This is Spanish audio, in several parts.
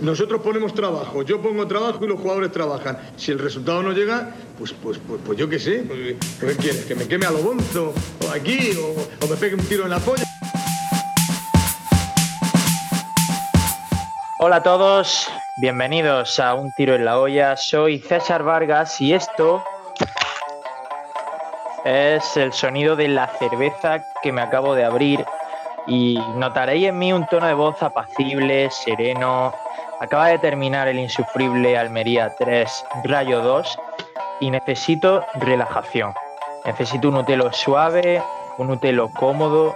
Nosotros ponemos trabajo, yo pongo trabajo y los jugadores trabajan. Si el resultado no llega, pues, pues, pues, pues yo qué sé. Pues, ¿Qué quieres? ¿Que me queme a lo bonzo? ¿O aquí? O, ¿O me pegue un tiro en la polla? Hola a todos, bienvenidos a Un Tiro en la Olla. Soy César Vargas y esto es el sonido de la cerveza que me acabo de abrir y notaréis en mí un tono de voz apacible, sereno, Acaba de terminar el insufrible Almería 3 Rayo 2 y necesito relajación. Necesito un utelo suave, un utelo cómodo.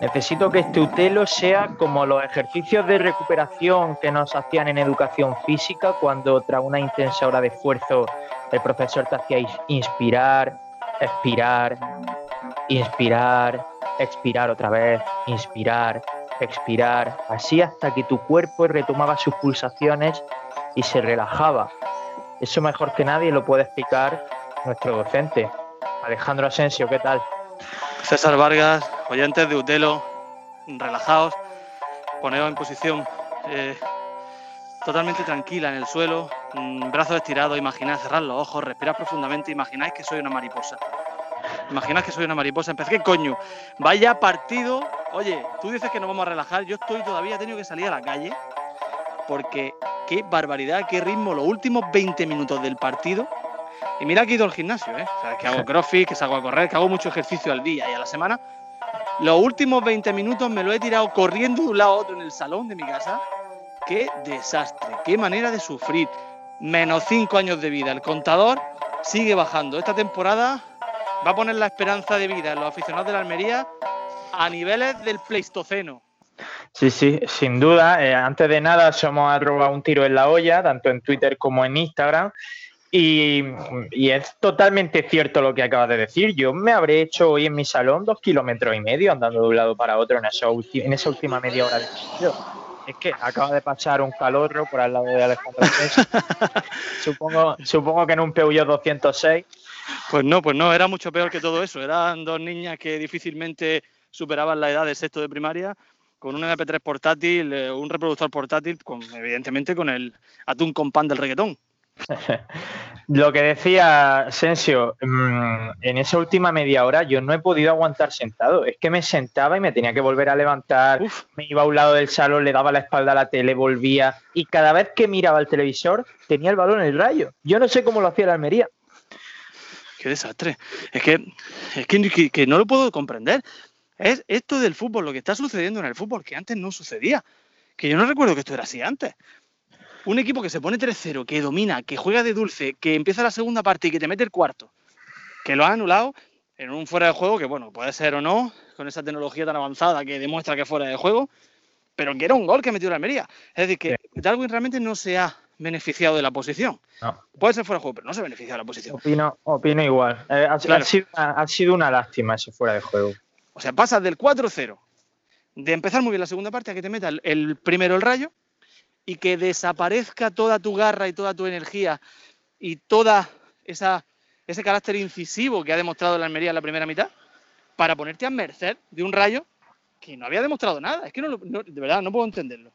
Necesito que este utelo sea como los ejercicios de recuperación que nos hacían en educación física cuando tras una intensa hora de esfuerzo el profesor te hacía inspirar, expirar, inspirar, expirar otra vez, inspirar, expirar, así hasta que tu cuerpo retomaba sus pulsaciones y se relajaba. Eso mejor que nadie lo puede explicar nuestro docente, Alejandro Asensio, ¿qué tal? César Vargas, oyentes de Utelo, relajados, poneos en posición eh, totalmente tranquila en el suelo, mm, brazos estirados, imaginad cerrar los ojos, respirar profundamente, imagináis que soy una mariposa. Imaginad que soy una mariposa. Empecé, ¿qué coño? Vaya partido Oye, tú dices que nos vamos a relajar, yo estoy todavía, he tenido que salir a la calle porque qué barbaridad, qué ritmo, los últimos 20 minutos del partido. Y mira que he ido al gimnasio, ¿eh? O sea, que hago crossfit, que salgo a correr, que hago mucho ejercicio al día y a la semana. Los últimos 20 minutos me lo he tirado corriendo de un lado a otro en el salón de mi casa. Qué desastre, qué manera de sufrir. Menos 5 años de vida. El contador sigue bajando. Esta temporada va a poner la esperanza de vida en los aficionados de la Almería a niveles del Pleistoceno. Sí, sí, sin duda. Eh, antes de nada, somos arroba un tiro en la olla, tanto en Twitter como en Instagram. Y, es totalmente cierto lo que acabas de decir. Yo me habré hecho hoy en mi salón dos kilómetros y medio andando de un lado para otro en esa, en esa última media hora de partido. Es que acaba de pasar un calorro por al lado de Alejandro supongo, supongo que en un Peugeot 206. Pues no, pues no, era mucho peor que todo eso. Eran dos niñas que difícilmente superaban la edad de sexto de primaria con un MP3 portátil, eh, un reproductor portátil, con, evidentemente con el atún con pan del reggaetón. Lo que decía Sensio, mm, en esa última media hora yo no he podido aguantar sentado. Es que me sentaba y me tenía que volver a levantar, me iba a un lado del salón, le daba la espalda a la tele, volvía y cada vez que miraba el televisor tenía el balón en el rayo. Yo no sé cómo lo hacía la Almería. Qué desastre. Es que, es que no lo puedo comprender. Es esto del fútbol, lo que está sucediendo en el fútbol, que antes no sucedía. Que yo no recuerdo que esto era así antes. Un equipo que se pone 3-0, que domina, que juega de dulce, que empieza la segunda parte y que te mete el cuarto, que lo ha anulado en un fuera de juego, que bueno, puede ser o no, con esa tecnología tan avanzada que demuestra que es fuera de juego, pero que era un gol que metió la Almería. Es decir, que Darwin realmente no se ha beneficiado de la posición. Puede ser fuera de juego, pero no se ha beneficiado de la posición. Opino, opino igual. Eh, ha sido una lástima ese fuera de juego. O sea, pasas del 4-0, de empezar muy bien la segunda parte, a que te meta el, primero el rayo y que desaparezca toda tu garra y toda tu energía y toda esa, ese carácter incisivo que ha demostrado la Almería en la primera mitad para ponerte a merced de un rayo que no había demostrado nada. Es que no, de verdad no puedo entenderlo.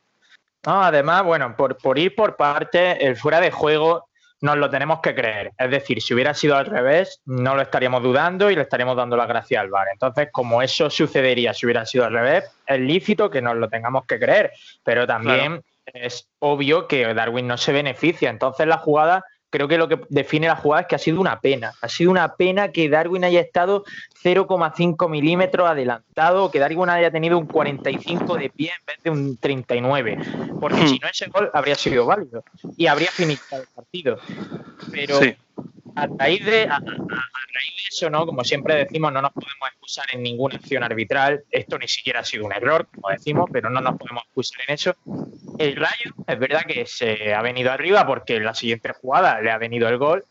No, además, bueno, por, por ir por parte, el fuera de juego nos lo tenemos que creer. Es decir, si hubiera sido al revés, no lo estaríamos dudando y le estaríamos dando la gracia al VAR. Entonces, como eso sucedería si hubiera sido al revés, es lícito que nos lo tengamos que creer, pero también es obvio que Darwin no se beneficia. Entonces, la jugada creo que lo que define la jugada es que ha sido una pena. Ha sido una pena que Darwin haya estado 0,5 milímetros adelantado, que Darwin haya tenido un 45 de pie en vez de un 39. Porque hmm. si no, ese gol habría sido válido y habría finalizado el partido. Pero a raíz de, a, raíz de eso, ¿no? Como siempre decimos, no nos podemos excusar en ninguna acción arbitral. Esto ni siquiera ha sido un error, como decimos, pero no nos podemos excusar en eso. El Rayo, es verdad que se ha venido arriba porque en la siguiente jugada le ha venido el gol,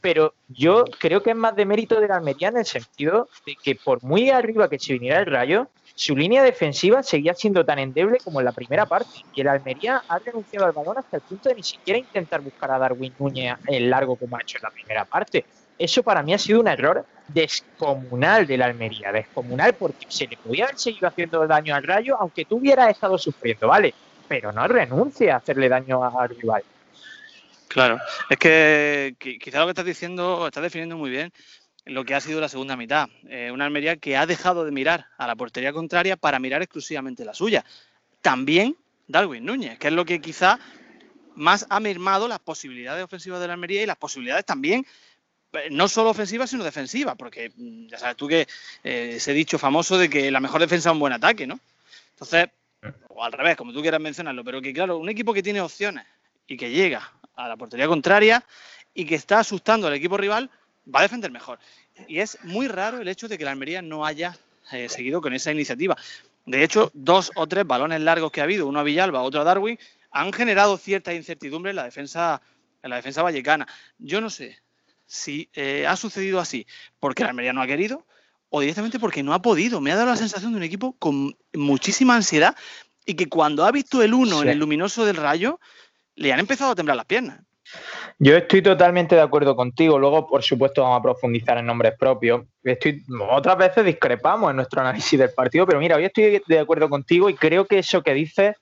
pero yo creo que es más de mérito de la Almería en el sentido de que por muy arriba que se viniera el Rayo, su línea defensiva seguía siendo tan endeble como en la primera parte. Y el Almería ha renunciado al balón hasta el punto de ni siquiera intentar buscar a Darwin Núñez en largo como ha hecho en la primera parte. Eso para mí ha sido un error descomunal de la Almería, descomunal porque se le podía haber seguido haciendo daño al Rayo aunque tú hubieras estado sufriendo, ¿vale? pero no renuncie a hacerle daño al rival. Claro, es que quizá lo que estás diciendo, estás definiendo muy bien lo que ha sido la segunda mitad. Eh, una Almería que ha dejado de mirar a la portería contraria para mirar exclusivamente la suya. También Darwin Núñez, que es lo que quizá más ha mermado las posibilidades ofensivas de la Almería y las posibilidades también, eh, no solo ofensivas, sino defensivas, porque mm, ya sabes tú que eh, ese dicho famoso de que la mejor defensa es un buen ataque, ¿no? Entonces, o al revés, como tú quieras mencionarlo, pero que claro, un equipo que tiene opciones y que llega a la portería contraria y que está asustando al equipo rival, va a defender mejor. Y es muy raro el hecho de que la Almería no haya eh, seguido con esa iniciativa. De hecho, dos o tres balones largos que ha habido, uno a Villalba, otro a Darwin, han generado cierta incertidumbre en la defensa, en la defensa vallecana. Yo no sé si eh, ha sucedido así porque la Almería no ha querido o directamente porque no ha podido. Me ha dado la sensación de un equipo con muchísima ansiedad y que cuando ha visto el uno en el luminoso del rayo, le han empezado a temblar las piernas. Yo estoy totalmente de acuerdo contigo. Luego, por supuesto, vamos a profundizar en nombres propios. Estoy, otras veces discrepamos en nuestro análisis del partido, pero mira, hoy estoy de acuerdo contigo y creo que eso que dices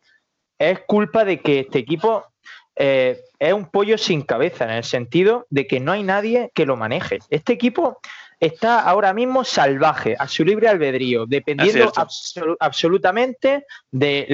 es culpa de que este equipo eh, es un pollo sin cabeza, en el sentido de que no hay nadie que lo maneje. Este equipo está ahora mismo salvaje, a su libre albedrío, dependiendo absolutamente de,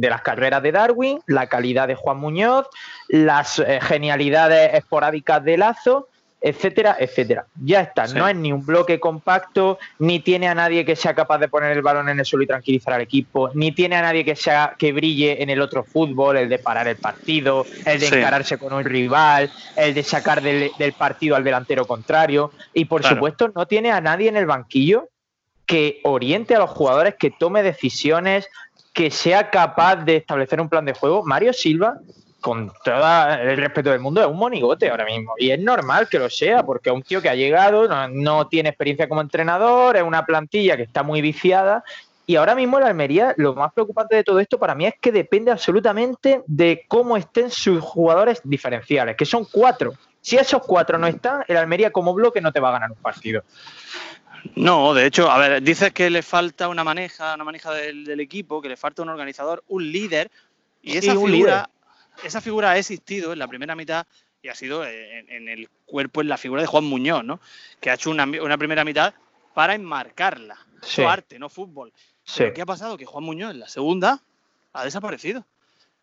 las carreras de Darwin, la calidad de Juan Muñoz, las eh, genialidades esporádicas de Lazo etcétera, etcétera. Ya está, no es ni un bloque compacto, ni tiene a nadie que sea capaz de poner el balón en el suelo y tranquilizar al equipo, ni tiene a nadie que sea que brille en el otro fútbol, el de parar el partido, el de encararse con un rival, el de sacar del, partido al delantero contrario, y por supuesto no tiene a nadie en el banquillo que oriente a los jugadores, que tome decisiones, que sea capaz de establecer un plan de juego. Mario Silva con todo el respeto del mundo, es un monigote ahora mismo. Y es normal que lo sea, porque es un tío que ha llegado, no, tiene experiencia como entrenador, es una plantilla que está muy viciada. Y ahora mismo la Almería, lo más preocupante de todo esto para mí es que depende absolutamente de cómo estén sus jugadores diferenciales, que son cuatro. Si esos cuatro no están, el Almería como bloque no te va a ganar un partido. No, de hecho, a ver, dices que le falta una maneja, una maneja del, equipo, que le falta un organizador, un líder, y esa figura, esa figura ha existido en la primera mitad y ha sido en, el cuerpo, en la figura de Juan Muñoz, ¿no? Que ha hecho una, primera mitad para enmarcarla. Su arte, no fútbol. ¿Qué ha pasado? Que Juan Muñoz en la segunda ha desaparecido.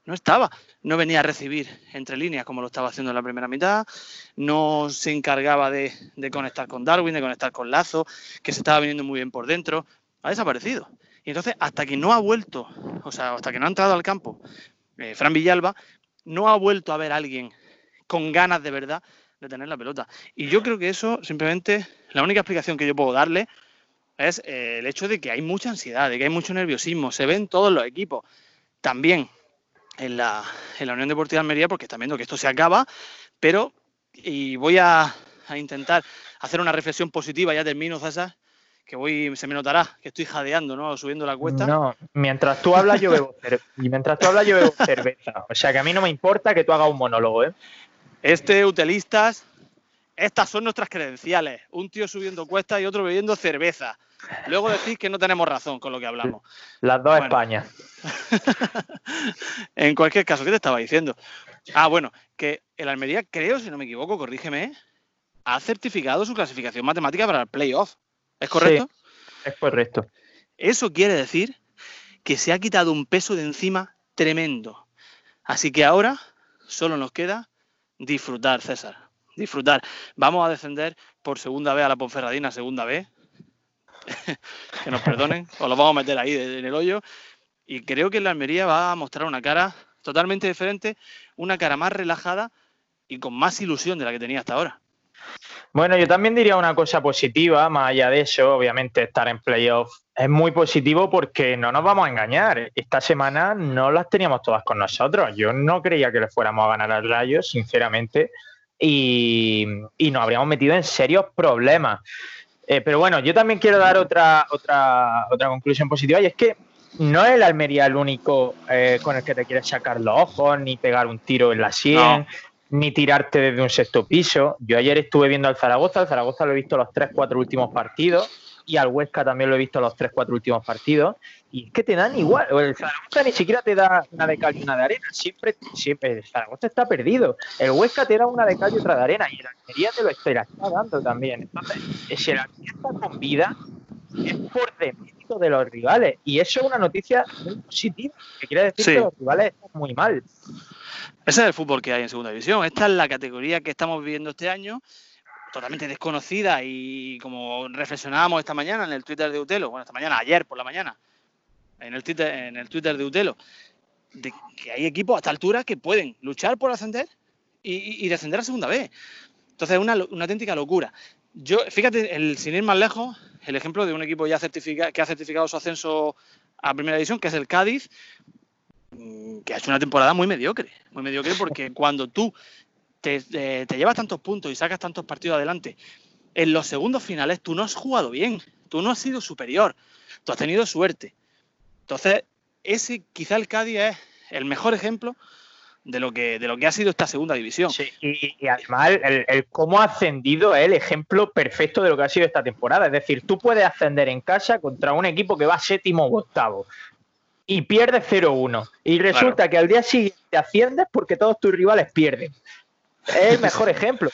No estaba, no venía a recibir entre líneas como lo estaba haciendo en la primera mitad, no se encargaba de, de, conectar con Darwin, de conectar con Lazo, que se estaba viniendo muy bien por dentro, ha desaparecido. Y entonces, hasta que no ha vuelto, o sea, hasta que no ha entrado al campo eh, Fran Villalba, no ha vuelto a ver a alguien con ganas de verdad de tener la pelota. Y yo creo que eso simplemente, la única explicación que yo puedo darle es eh, el hecho de que hay mucha ansiedad, de que hay mucho nerviosismo, se ven todos los equipos. También en la, en la Unión Deportiva de Almería, porque están viendo que esto se acaba, pero, y voy a, a intentar hacer una reflexión positiva, ya termino, César, que voy, se me notará que estoy jadeando, ¿no? Subiendo la cuesta. No, mientras tú hablas yo bebo, y mientras tú hablas yo bebo cerveza. O sea que a mí no me importa que tú hagas un monólogo, ¿eh? Este, utilistas, estas son nuestras credenciales. Un tío subiendo cuesta y otro bebiendo cerveza. Luego decís que no tenemos razón con lo que hablamos. Las dos Españas. en cualquier caso, ¿qué te estaba diciendo? Ah, bueno, que el Almería, creo, si no me equivoco, corrígeme, ha certificado su clasificación matemática para el playoff. ¿Es correcto? es correcto. Eso quiere decir que se ha quitado un peso de encima tremendo. Así que ahora solo nos queda disfrutar, César. Disfrutar. Vamos a descender por segunda vez a la Ponferradina, segunda vez. que nos perdonen, o lo vamos a meter ahí en el hoyo. Y creo que la Almería va a mostrar una cara totalmente diferente, una cara más relajada y con más ilusión de la que tenía hasta ahora. Bueno, yo también diría una cosa positiva, más allá de eso, obviamente estar en playoff es muy positivo porque no nos vamos a engañar. Esta semana no las teníamos todas con nosotros. Yo no creía que le fuéramos a ganar al Rayo, sinceramente, y, nos habríamos metido en serios problemas. Eh, pero bueno, yo también quiero dar otra, otra, otra conclusión positiva y es que no es el Almería el único eh, con el que te quieres sacar los ojos ni pegar un tiro en la sien ni tirarte desde un sexto piso. Yo ayer estuve viendo al Zaragoza, al Zaragoza lo he visto los tres, cuatro últimos partidos y al Huesca también lo he visto los tres, cuatro últimos partidos, y es que te dan igual. El Zaragoza ni siquiera te da una de cal y una de arena, siempre, siempre el Zaragoza está perdido. El Huesca te da una de cal y otra de arena, y el Almería te lo está dando también. Entonces, si el Almería está con vida, es por demérito de los rivales, y eso es una noticia muy positiva, que quiere decir que los rivales están muy mal. Ese es el fútbol que hay en segunda división. Esta es la categoría que estamos viviendo este año totalmente desconocida y como reflexionábamos esta mañana en el Twitter de Utelo, bueno, esta mañana, ayer por la mañana, en el Twitter, en el Twitter de Utelo, de que hay equipos a esta altura que pueden luchar por ascender y, descender a segunda vez. Entonces es una, auténtica locura. Yo, fíjate, el, sin ir más lejos, el ejemplo de un equipo ya que ha certificado su ascenso a primera división, que es el Cádiz, que ha hecho una temporada muy mediocre, muy mediocre porque cuando tú te, llevas tantos puntos y sacas tantos partidos adelante, en los segundos finales tú no has jugado bien, tú no has sido superior, tú has tenido suerte. Entonces, ese quizá el Cádiz es el mejor ejemplo de lo que, de lo que ha sido esta segunda división. Sí, y, además el, cómo ha ascendido es el ejemplo perfecto de lo que ha sido esta temporada. Es decir, tú puedes ascender en casa contra un equipo que va séptimo o octavo y pierdes 0-1. Y resulta que al día siguiente asciendes porque todos tus rivales pierden. Es el mejor ejemplo.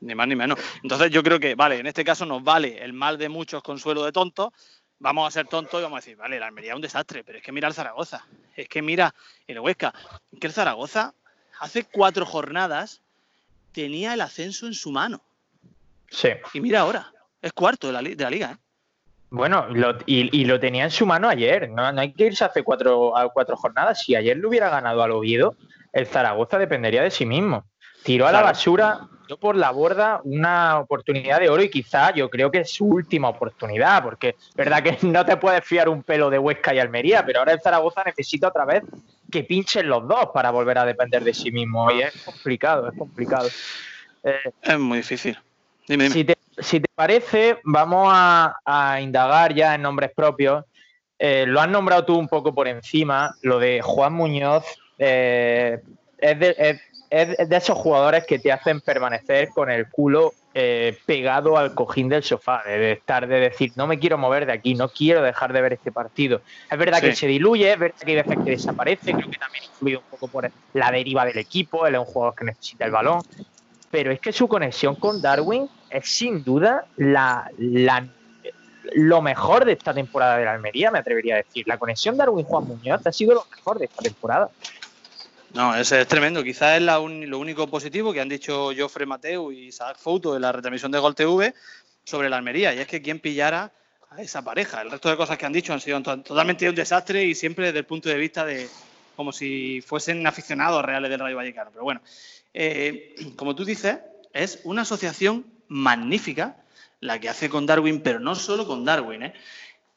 Ni más ni menos. Entonces yo creo que, vale, en este caso nos vale el mal de muchos consuelo de tontos. Vamos a ser tontos y vamos a decir, vale, la Almería es un desastre, pero es que mira el Zaragoza, es que mira el Huesca, es que el Zaragoza hace cuatro jornadas tenía el ascenso en su mano. Sí. Y mira ahora, es cuarto de la, liga. ¿eh? Bueno, y, lo tenía en su mano ayer. No, hay que irse hace cuatro, a cuatro jornadas. Si ayer le hubiera ganado al Oviedo, el Zaragoza dependería de sí mismo tiró a la basura, tiró por la borda una oportunidad de oro y quizá yo creo que es su última oportunidad, porque es verdad que no te puedes fiar un pelo de Huesca y Almería, pero ahora el Zaragoza necesita otra vez que pinchen los dos para volver a depender de sí mismo y es complicado, es complicado. Eh, es muy difícil. Si, te, parece, vamos a, indagar ya en nombres propios. Eh, lo has nombrado tú un poco por encima, lo de Juan Muñoz. Eh, es, de, es de esos jugadores que te hacen permanecer con el culo eh, pegado al cojín del sofá, de estar de decir, no me quiero mover de aquí, no quiero dejar de ver este partido. Es verdad que se diluye, es verdad que hay veces que desaparece, creo que también influido un poco por la deriva del equipo, él es un jugador que necesita el balón, pero es que su conexión con Darwin es sin duda la, lo mejor de esta temporada de la Almería, me atrevería a decir. La conexión Darwin-Juan Muñoz ha sido lo mejor de esta temporada. No, ese es tremendo. Quizás es lo único positivo que han dicho Joffre Mateu y Isaac Fouto en la retransmisión de Gol TV sobre la Almería. Y es que quien pillara a esa pareja. El resto de cosas que han dicho han sido totalmente un desastre y siempre desde el punto de vista de como si fuesen aficionados reales del Rayo Vallecano. Pero bueno, eh, como tú dices, es una asociación magnífica la que hace con Darwin, pero no solo con Darwin. ¿eh?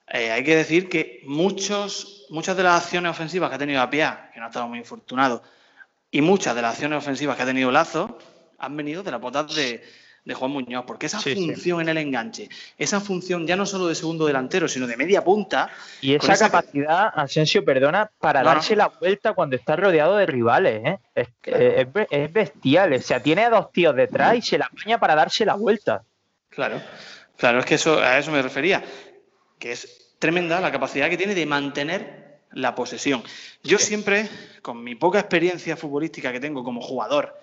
Eh, hay que decir que muchos, muchas de las acciones ofensivas que ha tenido Apia, que no ha estado muy infortunado, y muchas de las acciones ofensivas que ha tenido Lazo, han venido de la botas de, Juan Muñoz, porque esa función en el enganche, esa función ya no solo de segundo delantero, sino de media punta. Y esa, capacidad, Asensio, perdona, para darse la vuelta cuando está rodeado de rivales, ¿eh? es, es, bestial. O sea, tiene a dos tíos detrás y se la apaña para darse la vuelta. Claro, claro, es que eso, a eso me refería, que es tremenda la capacidad que tiene de mantener la posesión. Yo siempre, con mi poca experiencia futbolística que tengo como jugador,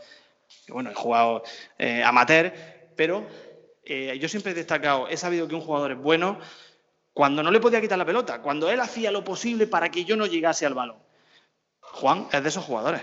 bueno, he jugado eh, amateur, pero eh, yo siempre he destacado, he sabido que un jugador es bueno cuando no le podía quitar la pelota, cuando él hacía lo posible para que yo no llegase al balón. Juan es de esos jugadores.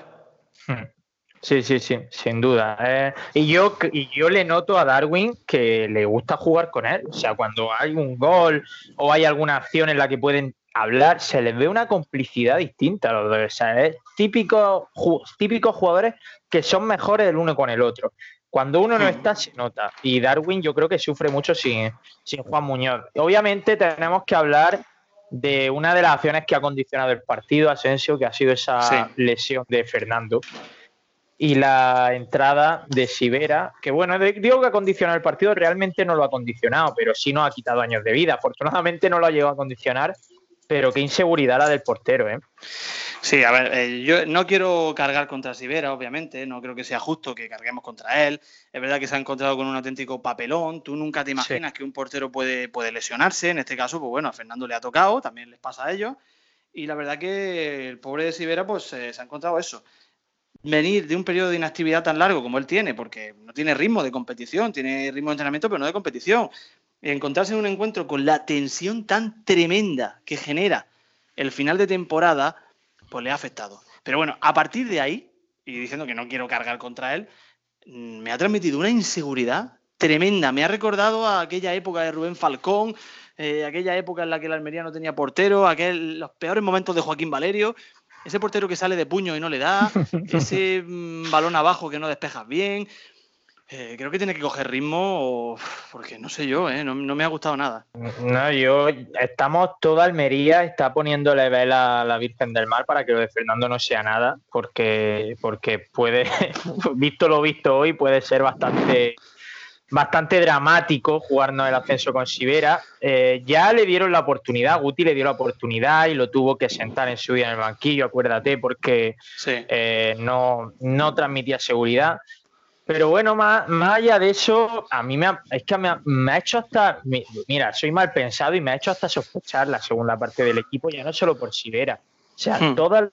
Sí, sí, sí, sin duda. Eh, y, yo, y yo le noto a Darwin que le gusta jugar con él. O sea, cuando hay un gol o hay alguna acción en la que pueden hablar, se les ve una complicidad distinta a los dos. O sea, es típico, típicos jugadores que son mejores el uno con el otro. Cuando uno no hmm. está, se nota. Y Darwin yo creo que sufre mucho sin, sin Juan Muñoz. Obviamente tenemos que hablar de una de las acciones que ha condicionado el partido, Asensio, que ha sido esa lesión de Fernando y la entrada de Sibera, que bueno, digo que ha condicionado el partido, realmente no lo ha condicionado, pero sí nos ha quitado años de vida. Afortunadamente no lo ha llegado a condicionar, pero qué inseguridad la del portero, ¿eh? Sí, a ver, eh, yo no quiero cargar contra Sivera, obviamente, no creo que sea justo que carguemos contra él. Es verdad que se ha encontrado con un auténtico papelón. Tú nunca te imaginas que un portero puede, puede lesionarse. En este caso, pues bueno, a Fernando le ha tocado, también les pasa a ellos. Y la verdad que el pobre de Sivera, pues eh, se ha encontrado eso. Venir de un periodo de inactividad tan largo como él tiene, porque no tiene ritmo de competición, tiene ritmo de entrenamiento, pero no de competición. Encontrarse en un encuentro con la tensión tan tremenda que genera el final de temporada pues le ha afectado. Pero bueno, a partir de ahí, y diciendo que no quiero cargar contra él, mm, me ha transmitido una inseguridad tremenda. Me ha recordado a aquella época de Rubén Falcón, eh, aquella época en la que la Almería no tenía portero, aquel, los peores momentos de Joaquín Valerio, ese portero que sale de puño y no le da, ese mm, balón abajo que no despejas bien. Eh, creo que tiene que coger ritmo porque no sé yo, eh, no, me ha gustado nada. No, yo, estamos toda Almería, está poniéndole vela a la Virgen del Mar para que lo de Fernando no sea nada, porque, porque puede, visto lo visto hoy, puede ser bastante, bastante dramático jugarnos el ascenso con Sibera. Eh, ya le dieron la oportunidad, Guti le dio la oportunidad y lo tuvo que sentar en su día en el banquillo, acuérdate, porque no, no transmitía seguridad. Pero bueno, más, más allá de eso, a mí me ha, es que me ha, hecho hasta, mira, soy mal pensado y me ha hecho hasta sospechar la segunda parte del equipo, ya no solo por Sibera. O sea, hmm. todas,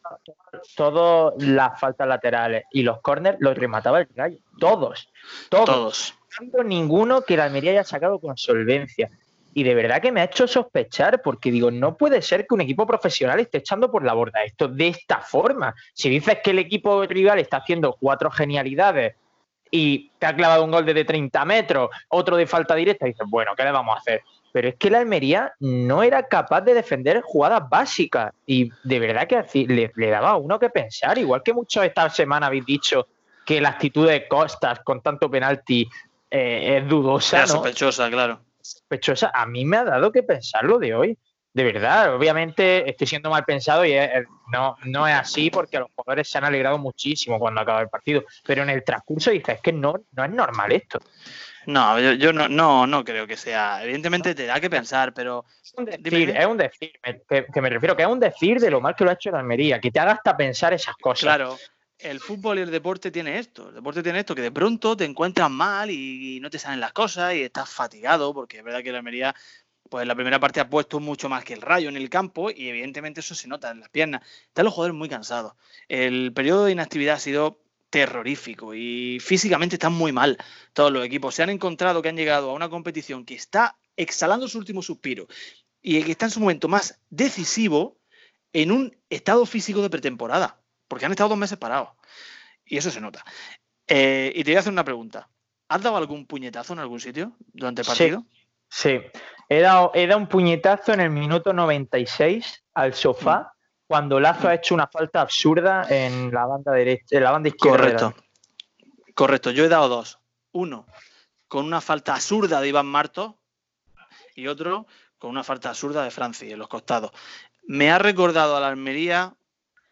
todas las faltas laterales y los corners los remataba el gallo. Todos, todos. todos. ninguno que la Almería haya sacado con solvencia. Y de verdad que me ha hecho sospechar, porque digo, no puede ser que un equipo profesional esté echando por la borda esto de esta forma. Si dices que el equipo rival está haciendo cuatro genialidades y te ha clavado un gol desde 30 metros, otro de falta directa, y dices, bueno, ¿qué le vamos a hacer? Pero es que la Almería no era capaz de defender jugadas básicas y de verdad que le, daba a uno que pensar, igual que muchos esta semana habéis dicho que la actitud de Costas con tanto penalti eh, es dudosa. Era sospechosa, claro. Sospechosa. A mí me ha dado que pensar lo de hoy de verdad, obviamente estoy siendo mal pensado y no, no es así porque los jugadores se han alegrado muchísimo cuando acaba el partido, pero en el transcurso dices, es que no, no es normal esto. No, yo, no, no, no creo que sea. Evidentemente te da que pensar, pero. Es un decir, es un decir que, me refiero, que es un decir de lo mal que lo ha hecho la Almería, que te haga hasta pensar esas cosas. Claro, el fútbol y el deporte tiene esto. El deporte tiene esto, que de pronto te encuentras mal y, y no te salen las cosas y estás fatigado, porque es verdad que la Almería pues la primera parte ha puesto mucho más que el rayo en el campo y evidentemente eso se nota en las piernas. Están los jugadores muy cansados. El periodo de inactividad ha sido terrorífico y físicamente están muy mal todos los equipos. Se han encontrado que han llegado a una competición que está exhalando su último suspiro y que está en su momento más decisivo en un estado físico de pretemporada, porque han estado dos meses parados. Y eso se nota. Eh, y te voy a hacer una pregunta. ¿Has dado algún puñetazo en algún sitio durante el partido? Sí, He dado, un puñetazo en el minuto 96 al sofá mm. cuando Lazo ha hecho una falta absurda en la banda derecha, en la banda izquierda. Correcto. Correcto, yo he dado dos. Uno con una falta absurda de Iván Marto y otro con una falta absurda de Franci en los costados. Me ha recordado a la Almería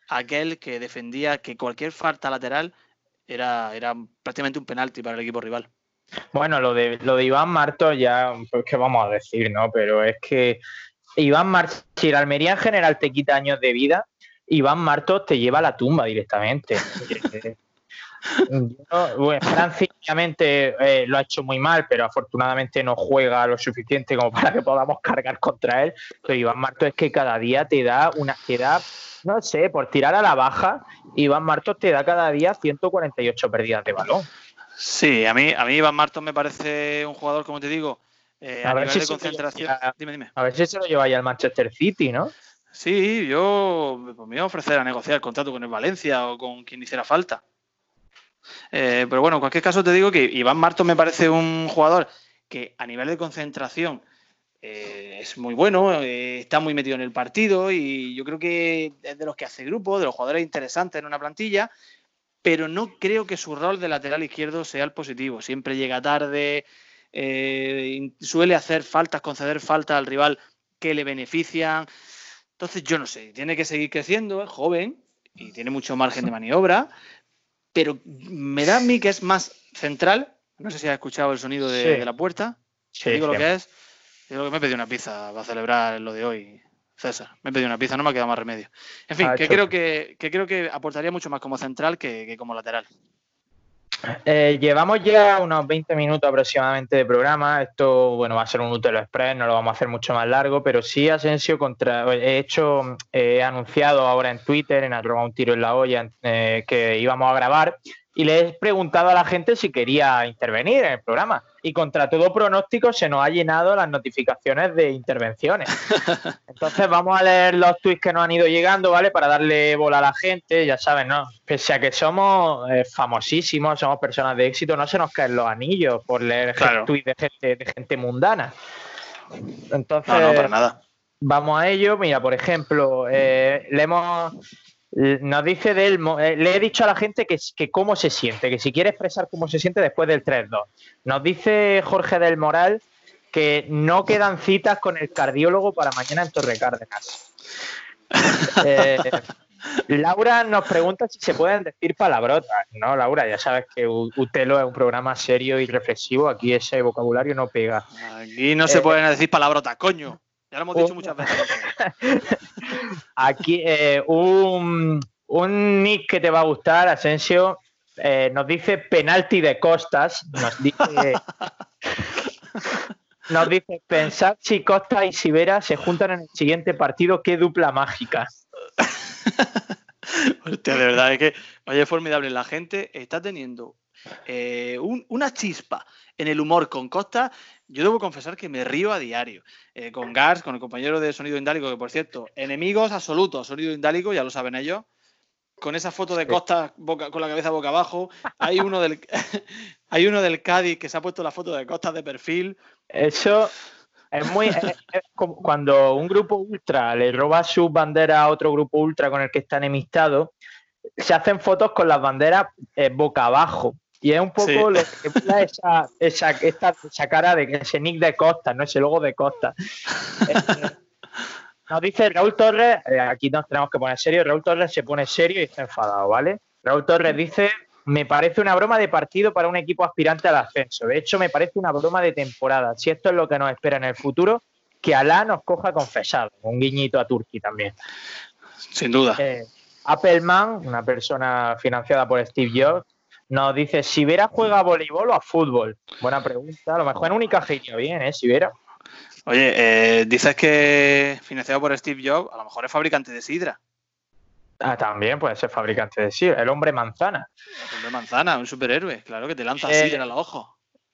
aquel que defendía que cualquier falta lateral era, era prácticamente un penalti para el equipo rival. Bueno, lo de, lo de Iván Marto ya, pues qué vamos a decir, ¿no? Pero es que Iván Marto, si la Almería en general te quita años de vida, Iván Marto te lleva a la tumba directamente. bueno, Francia eh, lo ha hecho muy mal, pero afortunadamente no juega lo suficiente como para que podamos cargar contra él. Pero Iván Marto es que cada día te da una, te da, no sé, por tirar a la baja, Iván Marto te da cada día 148 pérdidas de balón. Sí, a mí, a mí Iván Martos me parece un jugador, como te digo, eh, a, nivel de concentración. dime, dime. A ver si se lo lleva ya al Manchester City, ¿no? Sí, yo pues me iba a ofrecer a negociar el contrato con el Valencia o con quien hiciera falta. Eh, pero bueno, en cualquier caso te digo que Iván Martos me parece un jugador que a nivel de concentración eh, es muy bueno, está muy metido en el partido y yo creo que es de los que hace grupo, de los jugadores interesantes en una plantilla pero no creo que su rol de lateral izquierdo sea el positivo. Siempre llega tarde, eh, suele hacer faltas, conceder faltas al rival que le benefician. Entonces, yo no sé, tiene que seguir creciendo, es joven y tiene mucho margen de maniobra, pero me da a mí que es más central. No sé si has escuchado el sonido de, la puerta. digo lo que es. Digo que me he pedido una pizza para celebrar lo de hoy. César. Me he pedido una pizza, no me ha quedado más remedio. En fin, que creo que, creo que aportaría mucho más como central que como lateral. Eh, llevamos ya unos 20 minutos aproximadamente de programa. Esto, bueno, va a ser un Utelo Express, no lo vamos a hacer mucho más largo, pero sí, Asensio, contra, he hecho, he anunciado ahora en Twitter, en arroba un tiro en la olla, eh, que íbamos a grabar y le he preguntado a la gente si quería intervenir en el programa. Y contra todo pronóstico se nos ha llenado las notificaciones de intervenciones. Entonces vamos a leer los tweets que nos han ido llegando, ¿vale? Para darle bola a la gente, ya saben, ¿no? Pese a que somos eh, famosísimos, somos personas de éxito, no se nos caen los anillos por leer tweets de gente, de gente mundana. Entonces, no, no, para nada. Vamos a ello. Mira, por ejemplo, eh, le hemos nos dice de él, eh, le he dicho a la gente que, que, cómo se siente, que si quiere expresar cómo se siente después del 3-2. Nos dice Jorge del Moral que no quedan citas con el cardiólogo para mañana en Torre Cárdenas. Eh, Laura nos pregunta si se pueden decir palabrotas. No, Laura, ya sabes que Utelo es un programa serio y reflexivo. Aquí ese vocabulario no pega. Aquí no se eh, pueden decir palabrotas, coño. Ya lo hemos dicho muchas veces. Aquí eh, un, nick que te va a gustar, Asensio, eh, nos dice penalti de costas. Nos dice, nos dice pensad si Costa y Sibera se juntan en el siguiente partido, qué dupla mágica. Hostia, de verdad, es que, oye, es formidable. La gente está teniendo eh, una chispa en el humor con Costa yo debo confesar que me río a diario. Eh, con Gars, con el compañero de Sonido Indálico, que por cierto, enemigos absolutos, Sonido Indálico, ya lo saben ellos. Con esa foto de Costa con la cabeza boca abajo. Hay uno, del, hay uno del Cádiz que se ha puesto la foto de Costa de perfil. Eso es muy. como cuando un grupo ultra le roba su bandera a otro grupo ultra con el que está enemistado, se hacen fotos con las banderas eh, boca abajo. Y es un poco lo que esa, esa, esa cara de ese nick de Costa, no ese logo de Costa. Eh, nos dice Raúl Torres, eh, aquí nos tenemos que poner serio, Raúl Torres se pone serio y está enfadado, ¿vale? Raúl Torres dice, me parece una broma de partido para un equipo aspirante al ascenso. De hecho, me parece una broma de temporada. Si esto es lo que nos espera en el futuro, que Alá nos coja confesado. Un guiñito a Turquía también. Sin duda. Eh, Appleman, una persona financiada por Steve Jobs, nos dice, si Vera juega a voleibol o a fútbol. Buena pregunta. A lo mejor en única genio bien, ¿eh? Si Vera. Oye, eh, dices que financiado por Steve Jobs, a lo mejor es fabricante de sidra. Ah, también puede ser fabricante de sidra. El hombre manzana. El hombre manzana, un superhéroe, claro, que te lanza eh, sidra a los ojos.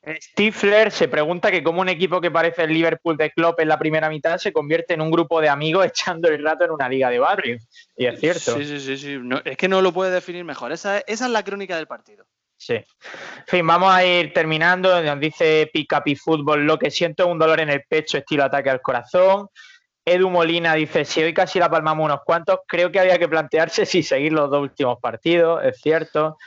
Stifler se pregunta que cómo un equipo que parece el Liverpool de Klopp en la primera mitad se convierte en un grupo de amigos echando el rato en una liga de barrio. Y es cierto. Sí, sí, sí. sí. es que no lo puede definir mejor. Esa, esa es la crónica del partido. Sí. En fin, vamos a ir terminando. Nos dice Picapi Fútbol, lo que siento es un dolor en el pecho, estilo ataque al corazón. Edu Molina dice, si hoy casi la palmamos unos cuantos, creo que había que plantearse si seguir los dos últimos partidos, es cierto.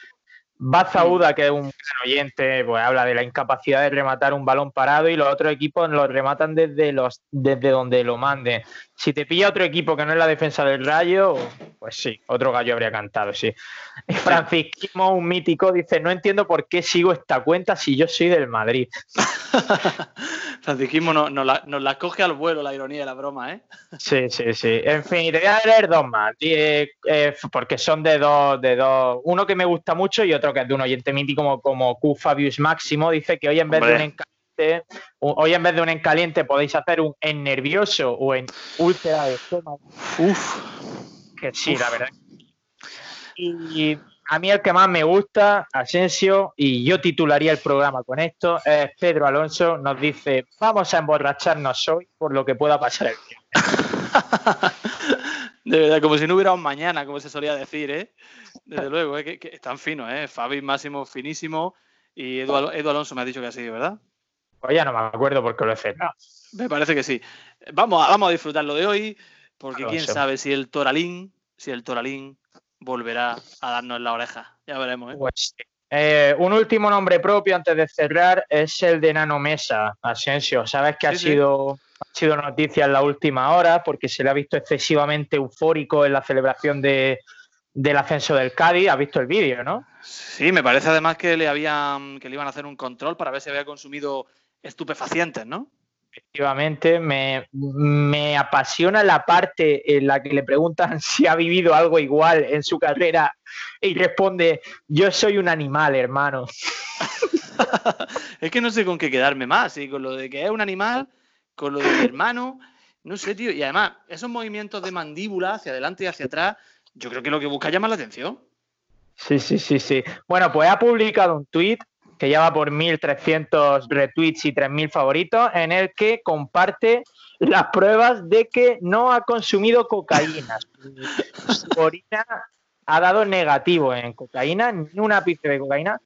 Bazauda, que es un oyente, pues habla de la incapacidad de rematar un balón parado y los otros equipos lo rematan desde los desde donde lo manden. Si te pilla otro equipo que no es la defensa del Rayo, pues sí, otro gallo habría cantado, sí. Francisquismo, un mítico, dice, no entiendo por qué sigo esta cuenta si yo soy del Madrid. Francisquismo nos no la, coge al vuelo la ironía de la broma, ¿eh? Sí, sí, sí. En fin, te voy a leer dos más, eh, porque son de dos, de dos, uno que me gusta mucho y otro que es de un oyente mítico como, como Q Fabius Máximo, dice que hoy en vez de un hoy en vez de un en caliente podéis hacer un en nervioso o en úlcera de estómago. Uf. Que sí, la verdad. Y a mí el que más me gusta, Asensio, y yo titularía el programa con esto, es Pedro Alonso, nos dice, vamos a emborracharnos hoy por lo que pueda pasar el tiempo. De verdad, como si no hubiera un mañana, como se solía decir, ¿eh? Desde luego, ¿eh? que, es tan fino, ¿eh? Fabi Máximo finísimo y Edu, Alonso me ha dicho que así, ¿verdad? Pues ya no me acuerdo porque lo he hecho. Me parece que sí. Vamos a, vamos a disfrutarlo de hoy, porque quién sabe si el Toralín, si el Toralín volverá a darnos la oreja. Ya veremos. ¿eh? Pues, eh, un último nombre propio antes de cerrar es el de Nano Mesa, Asensio. Sabes que ha, Sido, ha sido noticia en la última hora porque se le ha visto excesivamente eufórico en la celebración de, del ascenso del Cádiz. Has visto el vídeo, ¿no? Sí, me parece además que le habían que le iban a hacer un control para ver si había consumido estupefacientes, ¿no? efectivamente. Me, me, apasiona la parte en la que le preguntan si ha vivido algo igual en su carrera y responde, yo soy un animal, hermano. es que no sé con qué quedarme más, y con lo de que es un animal, con lo de mi hermano, no sé, tío. Y además, esos movimientos de mandíbula hacia adelante y hacia atrás, yo creo que lo que busca llama la atención. Sí, sí, sí, sí. Bueno, pues ha publicado un tweet que lleva por 1.300 retweets y 3.000 favoritos, en el que comparte las pruebas de que no ha consumido cocaína. Su orina ha dado negativo en cocaína, ni una pizca de cocaína,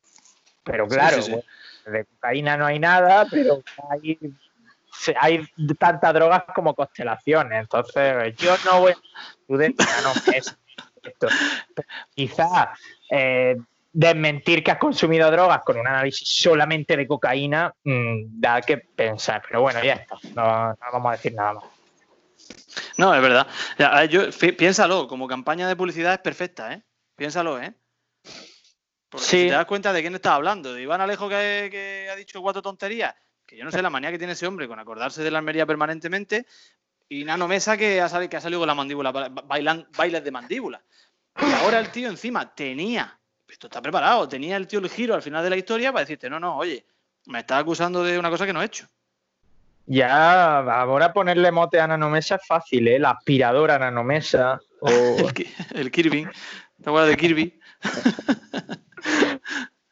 pero claro, de cocaína no hay nada, pero hay, hay tantas drogas como constelaciones, entonces yo no voy a... No, es esto. Quizá eh, desmentir que has consumido drogas con un análisis solamente de cocaína mm, da que pensar. Pero bueno, ya está. No, vamos a decir nada más. No, es verdad. yo, piénsalo, como campaña de publicidad es perfecta, ¿eh? Piénsalo, ¿eh? Porque si te das cuenta de quién está hablando, de Iván Alejo que, ha dicho cuatro tonterías, que yo no sé la manía que tiene ese hombre con acordarse de la Almería permanentemente, y Nano Mesa que ha salido, que ha salido con la mandíbula, bailan, bailes de mandíbula. Y ahora el tío encima tenía esto está preparado. Tenía el tío el giro al final de la historia para decirte, no, no, oye, me estás acusando de una cosa que no he hecho. Ya, ahora ponerle mote a Nanomesa es fácil, ¿eh? La aspiradora Nanomesa. O... el, Kirby. ¿Te acuerdas de Kirby?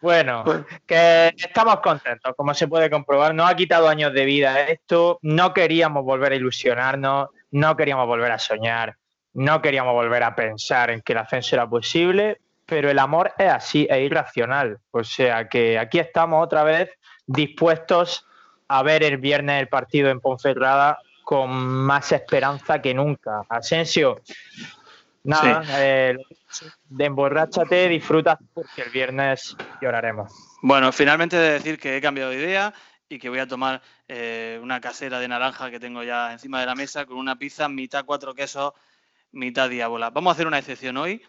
Bueno, que estamos contentos, como se puede comprobar. Nos ha quitado años de vida esto. No queríamos volver a ilusionarnos, no queríamos volver a soñar, no queríamos volver a pensar en que el ascenso era posible, pero el amor es así, es irracional. O sea que aquí estamos otra vez dispuestos a ver el viernes el partido en Ponferrada con más esperanza que nunca. Asensio, nada, eh, de emborráchate, disfruta porque el viernes lloraremos. Bueno, finalmente de decir que he cambiado de idea y que voy a tomar eh, una casera de naranja que tengo ya encima de la mesa con una pizza, mitad cuatro quesos, mitad diábola. Vamos a hacer una excepción hoy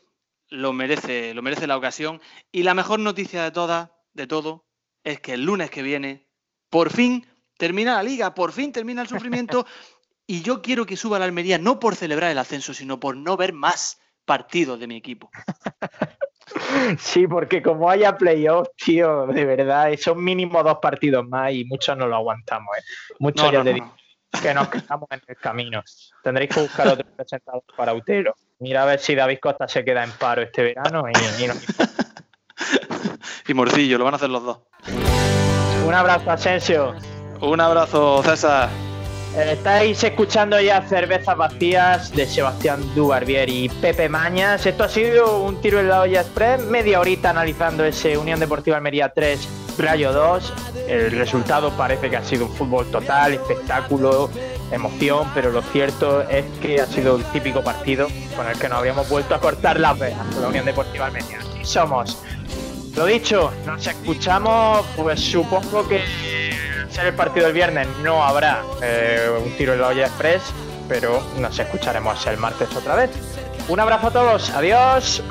lo merece, lo merece la ocasión. Y la mejor noticia de todas, de todo, es que el lunes que viene, por fin termina la liga, por fin termina el sufrimiento. y yo quiero que suba la Almería no por celebrar el ascenso, sino por no ver más partidos de mi equipo. Sí, porque como haya playoff, tío, de verdad, son mínimo dos partidos más y muchos no lo aguantamos. ¿eh? Muchos ya que nos quedamos en el camino. Tendréis que buscar otro presentador para Utero. Mira a ver si David Costa se queda en paro este verano y, y Morcillo, lo van a hacer los dos. Un abrazo, Asensio. Un abrazo, César. Estáis escuchando ya Cervezas Vacías de Sebastián Dubarbier y Pepe Mañas. Esto ha sido un tiro en la olla express, media horita analizando ese Unión Deportiva Almería 3, Rayo 2. El resultado parece que ha sido un fútbol total, espectáculo, emoción, pero lo cierto es que ha sido un típico partido con el que nos habíamos vuelto a cortar las venas la Unión Deportiva Armenia. Así somos. Lo dicho, nos escuchamos, pues supongo que ser el partido del viernes no habrá eh, un tiro en la olla express, pero nos escucharemos el martes otra vez. Un abrazo a todos, adiós.